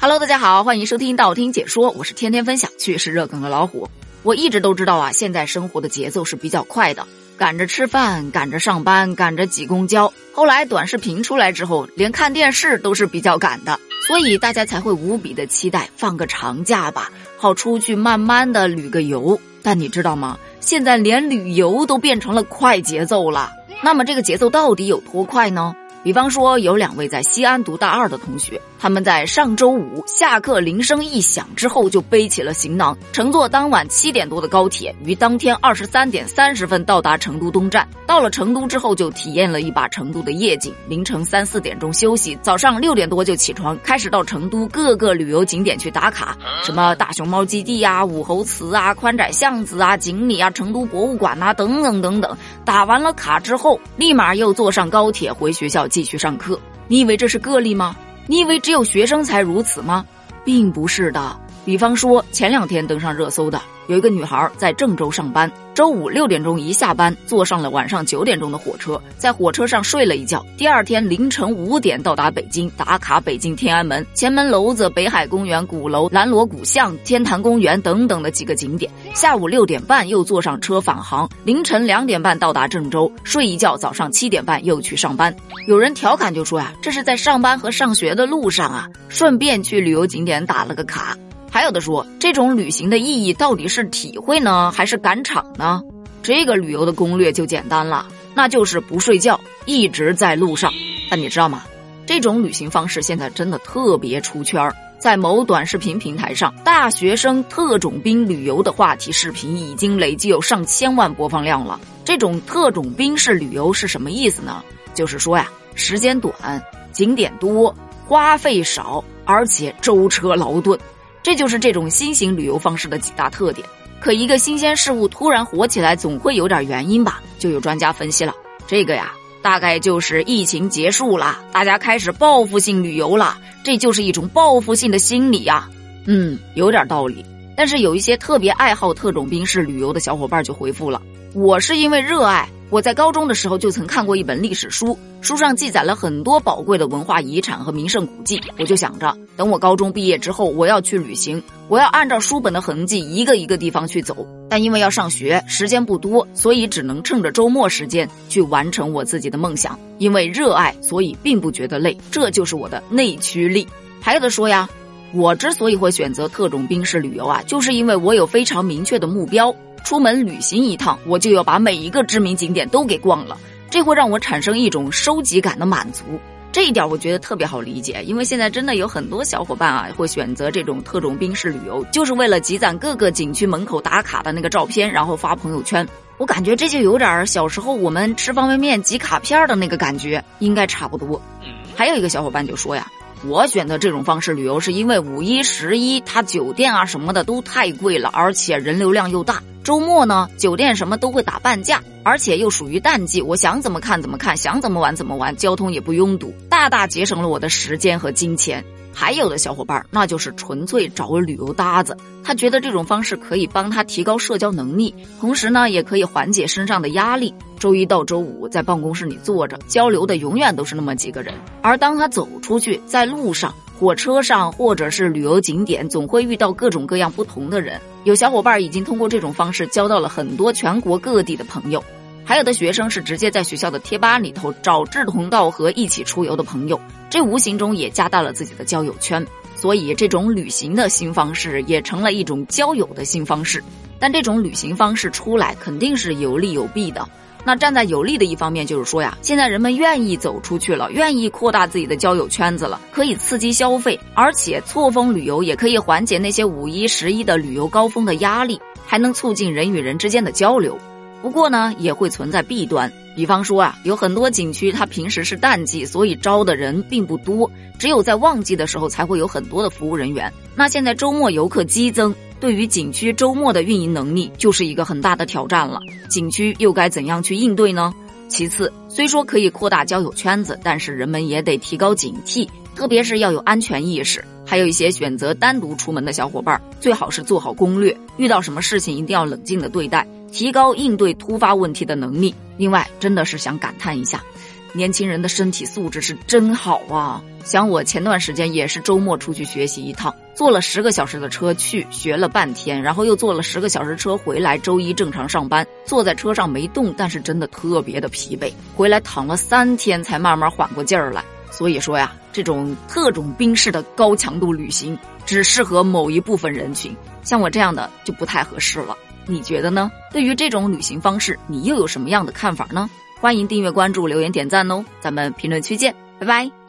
Hello，大家好，欢迎收听道听解说，我是天天分享趣事热梗的老虎。我一直都知道啊，现在生活的节奏是比较快的，赶着吃饭，赶着上班，赶着挤公交。后来短视频出来之后，连看电视都是比较赶的，所以大家才会无比的期待放个长假吧，好出去慢慢的旅个游。但你知道吗？现在连旅游都变成了快节奏了。那么这个节奏到底有多快呢？比方说，有两位在西安读大二的同学，他们在上周五下课铃声一响之后，就背起了行囊，乘坐当晚七点多的高铁，于当天二十三点三十分到达成都东站。到了成都之后，就体验了一把成都的夜景。凌晨三四点钟休息，早上六点多就起床，开始到成都各个旅游景点去打卡，什么大熊猫基地啊、武侯祠啊、宽窄巷子啊、锦里啊、成都博物馆呐，等等等等。打完了卡之后，立马又坐上高铁回学校。继续上课，你以为这是个例吗？你以为只有学生才如此吗？并不是的。比方说，前两天登上热搜的。有一个女孩在郑州上班，周五六点钟一下班，坐上了晚上九点钟的火车，在火车上睡了一觉。第二天凌晨五点到达北京，打卡北京天安门、前门楼子、北海公园、鼓楼、南锣鼓巷、天坛公园等等的几个景点。下午六点半又坐上车返航，凌晨两点半到达郑州，睡一觉，早上七点半又去上班。有人调侃就说呀，这是在上班和上学的路上啊，顺便去旅游景点打了个卡。还有的说，这种旅行的意义到底是体会呢，还是赶场呢？这个旅游的攻略就简单了，那就是不睡觉，一直在路上。但你知道吗？这种旅行方式现在真的特别出圈儿，在某短视频平台上，大学生特种兵旅游的话题视频已经累计有上千万播放量了。这种特种兵式旅游是什么意思呢？就是说呀，时间短，景点多，花费少，而且舟车劳顿。这就是这种新型旅游方式的几大特点。可一个新鲜事物突然火起来，总会有点原因吧？就有专家分析了，这个呀，大概就是疫情结束了，大家开始报复性旅游了，这就是一种报复性的心理呀。嗯，有点道理。但是有一些特别爱好特种兵式旅游的小伙伴就回复了：“我是因为热爱。”我在高中的时候就曾看过一本历史书，书上记载了很多宝贵的文化遗产和名胜古迹。我就想着，等我高中毕业之后，我要去旅行，我要按照书本的痕迹，一个一个地方去走。但因为要上学，时间不多，所以只能趁着周末时间去完成我自己的梦想。因为热爱，所以并不觉得累，这就是我的内驱力。还有的说呀，我之所以会选择特种兵式旅游啊，就是因为我有非常明确的目标。出门旅行一趟，我就要把每一个知名景点都给逛了，这会让我产生一种收集感的满足。这一点我觉得特别好理解，因为现在真的有很多小伙伴啊，会选择这种特种兵式旅游，就是为了积攒各个景区门口打卡的那个照片，然后发朋友圈。我感觉这就有点小时候我们吃方便面集卡片的那个感觉，应该差不多。还有一个小伙伴就说呀。我选择这种方式旅游，是因为五一、十一，它酒店啊什么的都太贵了，而且人流量又大。周末呢，酒店什么都会打半价，而且又属于淡季，我想怎么看怎么看，想怎么玩怎么玩，交通也不拥堵，大大节省了我的时间和金钱。还有的小伙伴，那就是纯粹找个旅游搭子，他觉得这种方式可以帮他提高社交能力，同时呢，也可以缓解身上的压力。周一到周五在办公室里坐着，交流的永远都是那么几个人，而当他走出去，在路上、火车上或者是旅游景点，总会遇到各种各样不同的人。有小伙伴已经通过这种方式交到了很多全国各地的朋友。还有的学生是直接在学校的贴吧里头找志同道合一起出游的朋友，这无形中也加大了自己的交友圈，所以这种旅行的新方式也成了一种交友的新方式。但这种旅行方式出来肯定是有利有弊的。那站在有利的一方面，就是说呀，现在人们愿意走出去了，愿意扩大自己的交友圈子了，可以刺激消费，而且错峰旅游也可以缓解那些五一、十一的旅游高峰的压力，还能促进人与人之间的交流。不过呢，也会存在弊端。比方说啊，有很多景区它平时是淡季，所以招的人并不多，只有在旺季的时候才会有很多的服务人员。那现在周末游客激增，对于景区周末的运营能力就是一个很大的挑战了。景区又该怎样去应对呢？其次，虽说可以扩大交友圈子，但是人们也得提高警惕，特别是要有安全意识。还有一些选择单独出门的小伙伴，最好是做好攻略，遇到什么事情一定要冷静的对待。提高应对突发问题的能力。另外，真的是想感叹一下，年轻人的身体素质是真好啊！想我前段时间也是周末出去学习一趟，坐了十个小时的车去，学了半天，然后又坐了十个小时车回来。周一正常上班，坐在车上没动，但是真的特别的疲惫。回来躺了三天才慢慢缓过劲儿来。所以说呀，这种特种兵式的高强度旅行只适合某一部分人群，像我这样的就不太合适了。你觉得呢？对于这种旅行方式，你又有什么样的看法呢？欢迎订阅、关注、留言、点赞哦！咱们评论区见，拜拜。